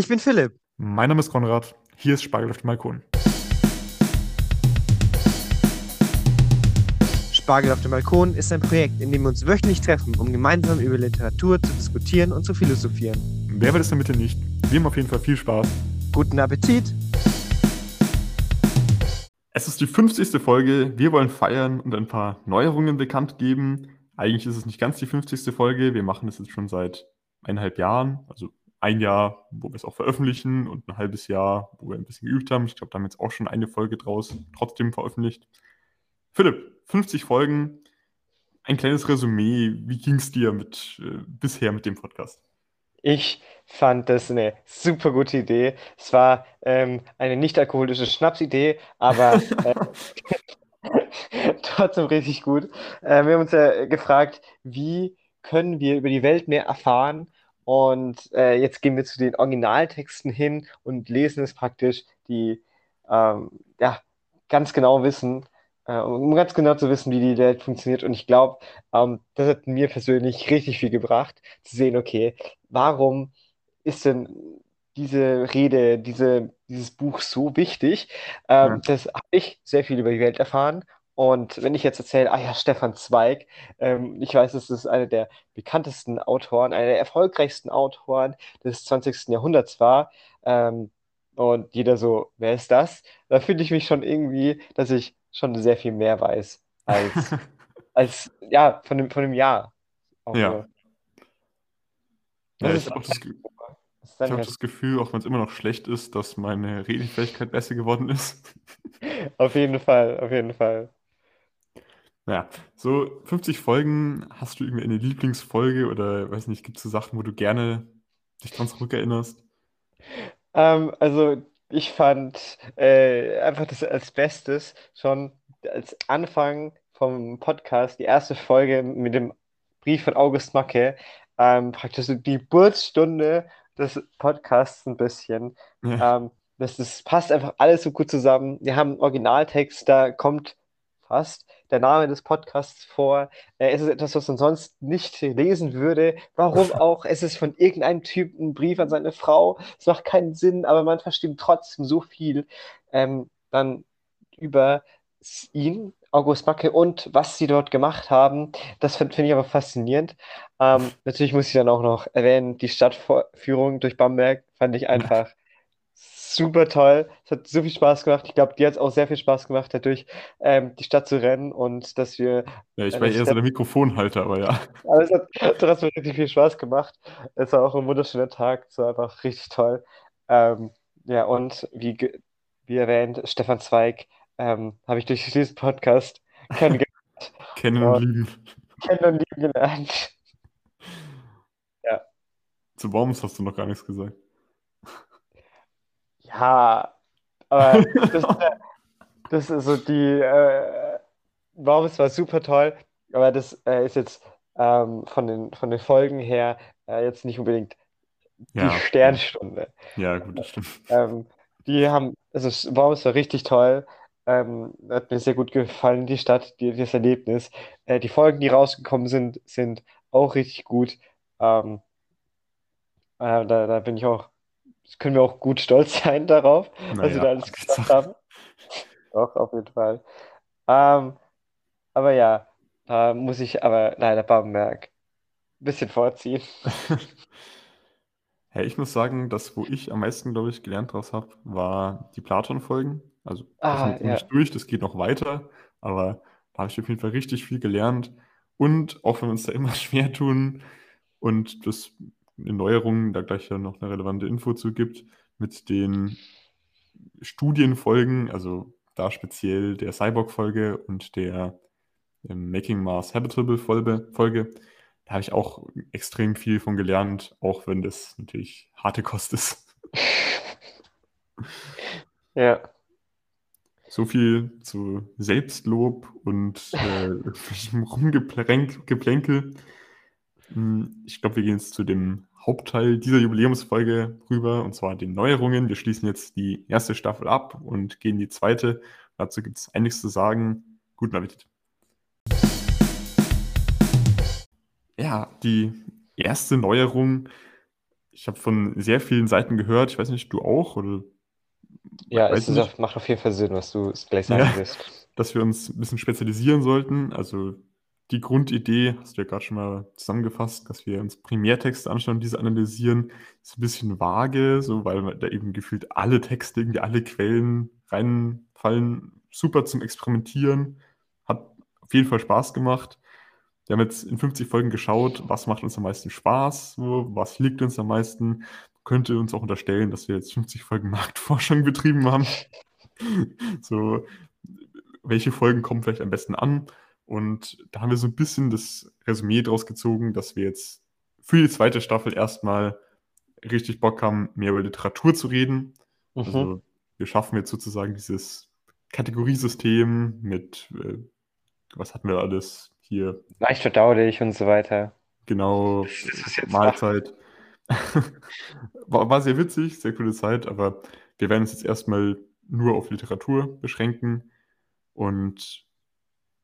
Ich bin Philipp. Mein Name ist Konrad. Hier ist Spargel auf dem Balkon. Spargel auf dem Balkon ist ein Projekt, in dem wir uns wöchentlich treffen, um gemeinsam über Literatur zu diskutieren und zu philosophieren. Wer will es damit nicht? Wir haben auf jeden Fall viel Spaß. Guten Appetit! Es ist die 50. Folge. Wir wollen feiern und ein paar Neuerungen bekannt geben. Eigentlich ist es nicht ganz die 50. Folge. Wir machen das jetzt schon seit eineinhalb Jahren, also ein Jahr, wo wir es auch veröffentlichen und ein halbes Jahr, wo wir ein bisschen geübt haben. Ich glaube, da haben wir jetzt auch schon eine Folge draus trotzdem veröffentlicht. Philipp, 50 Folgen, ein kleines Resümee. Wie ging es dir mit, äh, bisher mit dem Podcast? Ich fand das eine super gute Idee. Es war ähm, eine nicht-alkoholische Schnapsidee, aber äh, trotzdem richtig gut. Äh, wir haben uns ja gefragt, wie können wir über die Welt mehr erfahren und äh, jetzt gehen wir zu den Originaltexten hin und lesen es praktisch, die ähm, ja, ganz genau wissen, äh, um ganz genau zu wissen, wie die Welt funktioniert. Und ich glaube, ähm, das hat mir persönlich richtig viel gebracht, zu sehen, okay, warum ist denn diese Rede, diese, dieses Buch so wichtig? Ähm, ja. Das habe ich sehr viel über die Welt erfahren und wenn ich jetzt erzähle, ah ja, Stefan Zweig, ähm, ich weiß, es ist einer der bekanntesten Autoren, einer der erfolgreichsten Autoren des 20. Jahrhunderts war, ähm, und jeder so, wer ist das? Da fühle ich mich schon irgendwie, dass ich schon sehr viel mehr weiß als, als ja, von dem, von dem Jahr. Ja. ja ich habe das, hab das Gefühl, auch wenn es immer noch schlecht ist, dass meine Redefähigkeit besser geworden ist. Auf jeden Fall, auf jeden Fall. Ja, so 50 Folgen, hast du irgendwie eine Lieblingsfolge oder weiß nicht, gibt es so Sachen, wo du gerne dich dran zurückerinnerst? Ähm, also ich fand äh, einfach das als Bestes schon als Anfang vom Podcast, die erste Folge mit dem Brief von August Macke, ähm, praktisch die Geburtsstunde des Podcasts ein bisschen. Ja. Ähm, das, das passt einfach alles so gut zusammen. Wir haben einen Originaltext, da kommt fast der Name des Podcasts vor. Äh, es ist etwas, was man sonst nicht lesen würde. Warum auch? Es ist von irgendeinem Typ ein Brief an seine Frau. Es macht keinen Sinn, aber man versteht trotzdem so viel ähm, dann über ihn, August Macke und was sie dort gemacht haben. Das finde find ich aber faszinierend. Ähm, natürlich muss ich dann auch noch erwähnen, die Stadtführung durch Bamberg fand ich einfach super toll. Es hat so viel Spaß gemacht. Ich glaube, dir hat es auch sehr viel Spaß gemacht, dadurch ähm, die Stadt zu rennen und dass wir. Ja, ich war eher Stadt... so der Mikrofonhalter, aber ja. Aber es hat trotzdem richtig viel Spaß gemacht. Es war auch ein wunderschöner Tag. Es war einfach richtig toll. Ähm, ja, und wie, wie erwähnt, Stefan Zweig ähm, habe ich durch diesen Podcast kennengelernt. kennen und lieben. Kennen und lieben gelernt. Ja. Zu Worms hast du noch gar nichts gesagt. Ja, aber das, das ist so die, äh, Worms war super toll, aber das äh, ist jetzt ähm, von, den, von den Folgen her äh, jetzt nicht unbedingt die ja. Sternstunde. Ja, gut, das stimmt. Ähm, die haben, also Worms war richtig toll. Ähm, hat mir sehr gut gefallen, die Stadt, die, das Erlebnis. Äh, die Folgen, die rausgekommen sind, sind auch richtig gut. Ähm, äh, da, da bin ich auch können wir auch gut stolz sein darauf, naja, was wir da alles geschafft haben. Doch, auf jeden Fall. Ähm, aber ja, da muss ich aber leider Bamberg ein bisschen vorziehen. hey, ich muss sagen, das, wo ich am meisten, glaube ich, gelernt draus habe, war die Platon-Folgen. Also, ah, das ja. nicht durch, das geht noch weiter, aber da habe ich auf jeden Fall richtig viel gelernt. Und auch wenn wir uns da immer schwer tun und das eine Neuerung, da gleich ja noch eine relevante Info zu gibt, mit den Studienfolgen, also da speziell der Cyborg-Folge und der ähm, Making Mars Habitable Folge. Da habe ich auch extrem viel von gelernt, auch wenn das natürlich harte Kost ist. Ja. So viel zu Selbstlob und äh, Rumgeplänkel. Hm, ich glaube, wir gehen jetzt zu dem Hauptteil dieser Jubiläumsfolge rüber, und zwar den Neuerungen. Wir schließen jetzt die erste Staffel ab und gehen die zweite. Dazu gibt es einiges zu sagen. Guten Appetit. Ja, die erste Neuerung ich habe von sehr vielen Seiten gehört, ich weiß nicht, du auch oder Ja, es auf, macht auf jeden Fall Sinn, was du gleich sagen ja, wirst. dass wir uns ein bisschen spezialisieren sollten. Also die Grundidee, hast du ja gerade schon mal zusammengefasst, dass wir uns Primärtexte anschauen und diese analysieren, ist ein bisschen vage, so weil da eben gefühlt alle Texte, irgendwie alle Quellen reinfallen. Super zum Experimentieren. Hat auf jeden Fall Spaß gemacht. Wir haben jetzt in 50 Folgen geschaut, was macht uns am meisten Spaß, was liegt uns am meisten. Könnte uns auch unterstellen, dass wir jetzt 50 Folgen Marktforschung betrieben haben. So, welche Folgen kommen vielleicht am besten an? Und da haben wir so ein bisschen das Resümee draus gezogen, dass wir jetzt für die zweite Staffel erstmal richtig Bock haben, mehr über Literatur zu reden. Mhm. Also wir schaffen jetzt sozusagen dieses Kategoriesystem mit, äh, was hatten wir alles hier? Leicht verdaulich und so weiter. Genau, Mahlzeit. War, war sehr witzig, sehr coole Zeit, aber wir werden uns jetzt erstmal nur auf Literatur beschränken. Und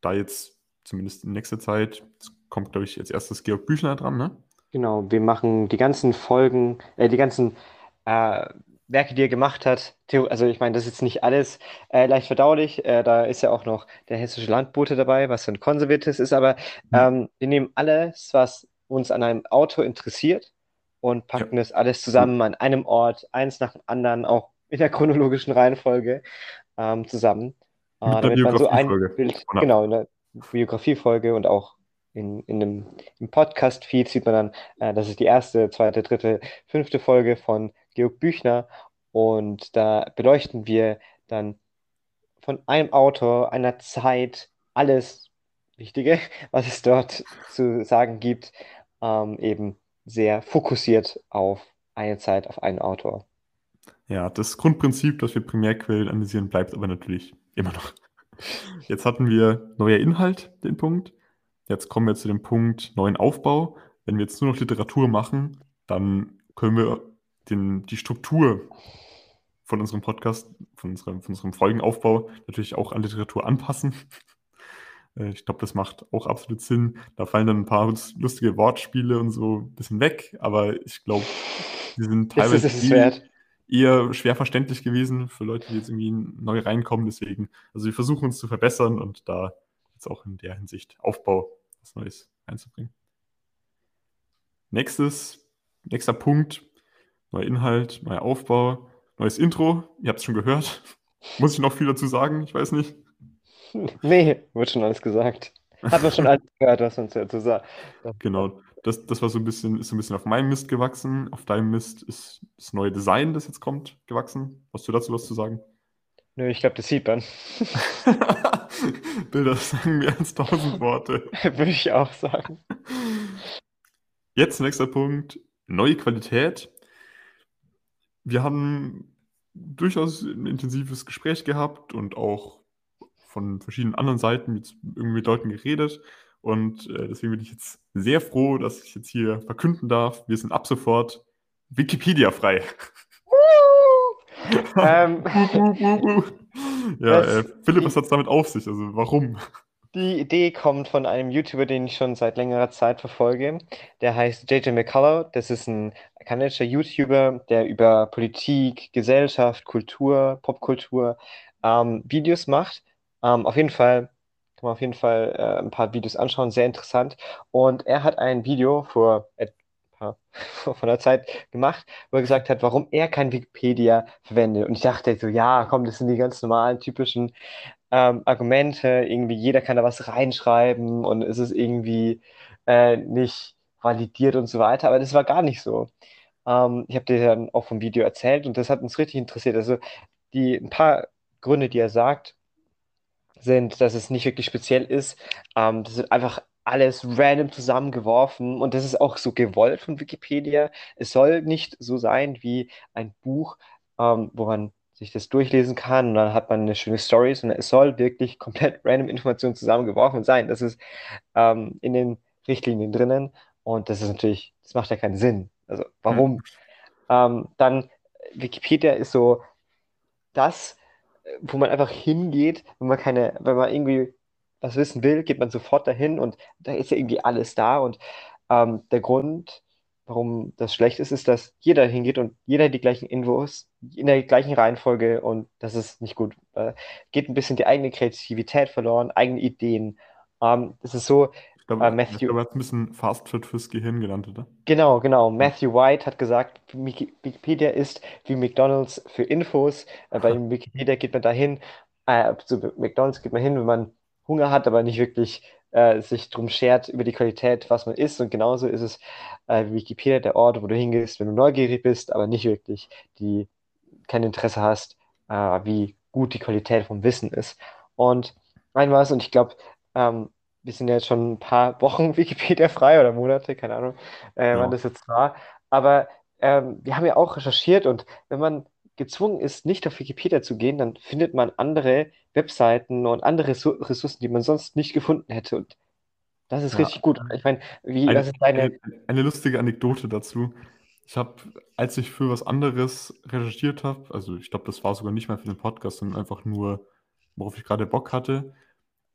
da jetzt zumindest in nächster Zeit, es kommt, glaube ich, als erstes Georg Büchner dran, ne? genau, wir machen die ganzen Folgen, äh, die ganzen äh, Werke, die er gemacht hat. Also ich meine, das ist jetzt nicht alles äh, leicht verdaulich. Äh, da ist ja auch noch der hessische Landbote dabei, was ein konserviertes ist. Aber Hm. ähm, wir nehmen alles, was uns an einem Auto interessiert und Ja, packen das alles zusammen an einem Ort, eins nach dem anderen, auch in der chronologischen Reihenfolge ähm, zusammen, Mit einer damit man so ein. Bild, Oder? genau, in der Biografiefolge und auch in, in dem, im Podcast-Feed sieht man dann, äh, das ist die erste, zweite, dritte, fünfte Folge von Georg Büchner und da beleuchten wir dann von einem Autor, einer Zeit, alles Wichtige, was es dort zu sagen gibt, ähm, eben sehr fokussiert auf eine Zeit, auf einen Autor. Ja, das Grundprinzip, dass wir Primärquellen analysieren, bleibt aber natürlich immer noch. Jetzt hatten wir neuer Inhalt, den Punkt. Jetzt kommen wir zu dem Punkt neuen Aufbau. Wenn wir jetzt nur noch Literatur machen, dann können wir den, die Struktur von unserem Podcast, von unserem, von unserem Folgenaufbau natürlich auch an Literatur anpassen. Äh, Ich glaube, das macht auch absolut Sinn. Da fallen dann ein paar lustige Wortspiele und so ein bisschen weg, aber ich glaube, die sind Ist es teilweise es wert? Eher schwer verständlich gewesen für Leute, die jetzt irgendwie neu reinkommen. Deswegen, also wir versuchen uns zu verbessern und da jetzt auch in der Hinsicht Aufbau was Neues einzubringen. Nächstes, nächster Punkt, neuer Inhalt, neuer Aufbau, neues Intro. Ihr habt es schon gehört. Muss ich noch viel dazu sagen? Ich weiß nicht. Nee, wird schon alles gesagt. Hat man schon alles gehört, was man dazu sagt. Genau, das, das war so ein bisschen, ist so ein bisschen auf meinem Mist gewachsen. Auf deinem Mist ist das neue Design, das jetzt kommt, gewachsen. Hast du dazu was zu sagen? Nö, ich glaube, das sieht man. Bilder sagen mehr als tausend Worte. Würde ich auch sagen. Jetzt nächster Punkt, neue Qualität. Wir haben durchaus ein intensives Gespräch gehabt und auch von verschiedenen anderen Seiten mit irgendwie mit Leuten geredet. Und äh, deswegen bin ich jetzt sehr froh, dass ich jetzt hier verkünden darf, wir sind ab sofort Wikipedia-frei. Ähm, Ja, äh, Philipp, was hat es damit auf sich? Also warum? Die Idee kommt von einem YouTuber, den ich schon seit längerer Zeit verfolge. Der heißt JJ McCullough. Das ist ein kanadischer YouTuber, der über Politik, Gesellschaft, Kultur, Popkultur ähm, Videos macht. Ähm, auf jeden Fall kann man auf jeden Fall äh, ein paar Videos anschauen, sehr interessant. Und er hat ein Video vor paar, vor einer Zeit gemacht, wo er gesagt hat, warum er kein Wikipedia verwendet. Und ich dachte so, ja, komm, das sind die ganz normalen, typischen ähm, Argumente, irgendwie jeder kann da was reinschreiben und es ist irgendwie äh, nicht validiert und so weiter, aber das war gar nicht so. Ähm, ich habe dir dann auch vom Video erzählt und das hat uns richtig interessiert. Also die ein paar Gründe, die er sagt, sind, dass es nicht wirklich speziell ist. Ähm, das wird einfach alles random zusammengeworfen und das ist auch so gewollt von Wikipedia. Es soll nicht so sein wie ein Buch, ähm, wo man sich das durchlesen kann und dann hat man eine schöne Story, sondern es soll wirklich komplett random Informationen zusammengeworfen sein. Das ist ähm, in den Richtlinien drinnen und das ist natürlich, das macht ja keinen Sinn. Also warum? Ähm, dann Wikipedia ist so das, wo man einfach hingeht, wenn man keine, wenn man irgendwie was wissen will, geht man sofort dahin und da ist ja irgendwie alles da und ähm, der Grund, warum das schlecht ist, ist, dass jeder hingeht und jeder die gleichen Infos in der gleichen Reihenfolge und das ist nicht gut. Da geht ein bisschen die eigene Kreativität verloren, eigene Ideen. Ähm, es ist so, glaube, äh, ich Matthew, glaube, er hat ein bisschen Fast Food fürs Gehirn genannt, oder? genau, genau. Matthew White hat gesagt, Wiki- Wikipedia ist wie McDonald's für Infos. Äh, bei Wikipedia geht man dahin, äh, zu McDonald's geht man hin, wenn man Hunger hat, aber nicht wirklich äh, sich drum schert über die Qualität, was man isst. Und genauso ist es äh, wie Wikipedia der Ort, wo du hingehst, wenn du neugierig bist, aber nicht wirklich die kein Interesse hast, äh, wie gut die Qualität vom Wissen ist. Und ein was, und ich glaube, ähm, wir sind ja jetzt schon ein paar Wochen Wikipedia frei oder Monate, keine Ahnung, äh, wann Ja. das jetzt war. Aber ähm, wir haben ja auch recherchiert und wenn man gezwungen ist, nicht auf Wikipedia zu gehen, dann findet man andere Webseiten und andere Ressour- Ressourcen, die man sonst nicht gefunden hätte. Und das ist Ja. richtig gut. Ich meine, wie, Eine, deine. eine, eine lustige Anekdote dazu. Ich habe, als ich für was anderes recherchiert habe, also ich glaube, das war sogar nicht mal für den Podcast, sondern einfach nur, worauf ich gerade Bock hatte,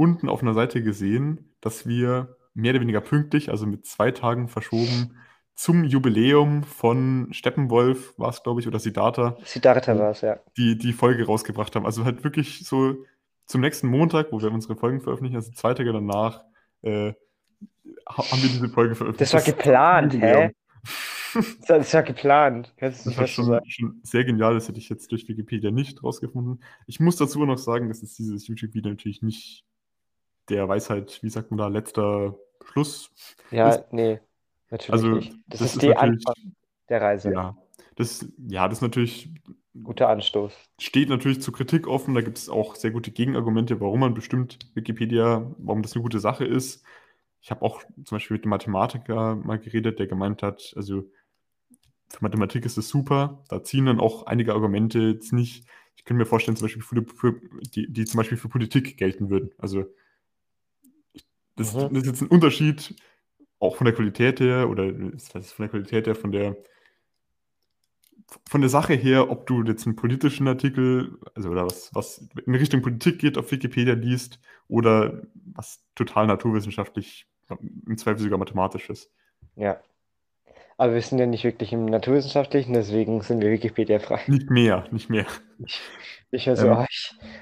unten auf einer Seite gesehen, dass wir mehr oder weniger pünktlich, also mit zwei Tagen verschoben, zum Jubiläum von Steppenwolf, war es, glaube ich, oder Siddhartha, Siddhartha war es, ja. die, die Folge rausgebracht haben. Also halt wirklich so zum nächsten Montag, wo wir unsere Folgen veröffentlichen, also zwei Tage danach, äh, ha- haben wir diese Folge veröffentlicht. Das war geplant, Jubiläum. hä? Das war, das geplant. Kannst Das das war schon, schon sehr genial, das hätte ich jetzt durch Wikipedia nicht rausgefunden. Ich muss dazu noch sagen, dass es dieses YouTube-Video natürlich nicht der Weisheit, wie sagt man da, letzter Schluss Ja, ist. nee, natürlich Also, nicht. Das, das ist ist die Anfang der Reise. ja, das, ja, das natürlich Guter Anstoß. steht natürlich zur Kritik offen. Da gibt es auch sehr gute Gegenargumente, warum man bestimmt Wikipedia, warum das eine gute Sache ist. Ich habe auch zum Beispiel mit einem Mathematiker mal geredet, der gemeint hat, also für Mathematik ist es super. Da ziehen dann auch einige Argumente jetzt nicht. Ich könnte mir vorstellen, zum Beispiel für, für die, die zum Beispiel für Politik gelten würden. Also das, Mhm. das ist jetzt ein Unterschied, auch von der Qualität her, oder das heißt von der Qualität her, von der von der Sache her, ob du jetzt einen politischen Artikel, also oder was, was in Richtung Politik geht, auf Wikipedia liest, oder was total naturwissenschaftlich, im Zweifel sogar mathematisch ist. Ja. Aber wir sind ja nicht wirklich im Naturwissenschaftlichen, deswegen sind wir Wikipedia frei. Nicht mehr, nicht mehr. Ich höre so Ähm.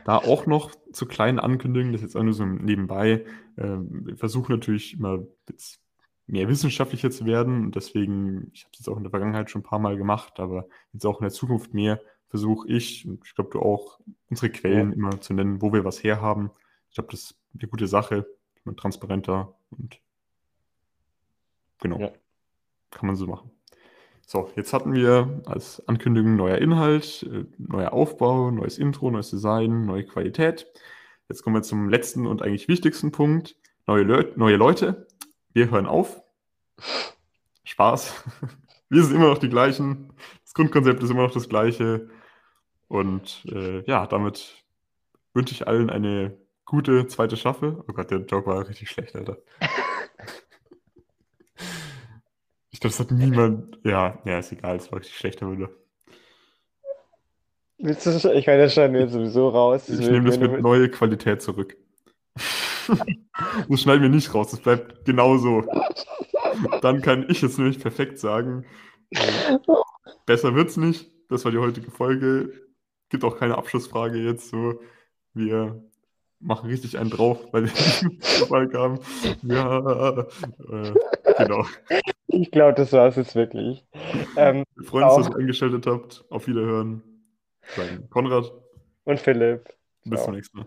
Da auch noch zu kleinen Ankündigungen, das ist jetzt auch nur so nebenbei. Ähm, wir versuchen natürlich immer jetzt mehr wissenschaftlicher zu werden und deswegen, ich habe es jetzt auch in der Vergangenheit schon ein paar Mal gemacht, aber jetzt auch in der Zukunft mehr versuche ich, und ich glaube du auch, unsere Quellen immer zu nennen, wo wir was herhaben. Ich glaube, das ist eine gute Sache, transparenter und genau, Ja. kann man so machen. So, jetzt hatten wir als Ankündigung neuer Inhalt, äh, neuer Aufbau, neues Intro, neues Design, neue Qualität. Jetzt kommen wir zum letzten und eigentlich wichtigsten Punkt. Neue, Leu neue Leute. Wir hören auf. Spaß. Wir sind immer noch die gleichen. Das Grundkonzept ist immer noch das gleiche. Und äh, ja, damit wünsche ich allen eine gute zweite Staffel. Oh Gott, der Joke war richtig schlecht, Alter. Ich glaube, das hat niemand. Ja, ja, ist egal, es war richtig schlechter. Willst du, ich meine, das schneiden wir jetzt sowieso raus. Ich will- nehme das mit neue Qualität zurück. Das schneiden wir nicht raus, das bleibt genauso. Dann kann ich jetzt nämlich perfekt sagen, äh, besser wird's nicht. Das war die heutige Folge. Gibt auch keine Abschlussfrage jetzt so. Wir machen richtig einen drauf, weil wir Fall kamen. Ja, äh, genau. Ich glaube, das war es jetzt wirklich. Ähm, Wir freuen uns, dass ihr eingeschaltet habt. Auf Wiederhören. Konrad. und Philipp. Bis Ciao. zum nächsten Mal.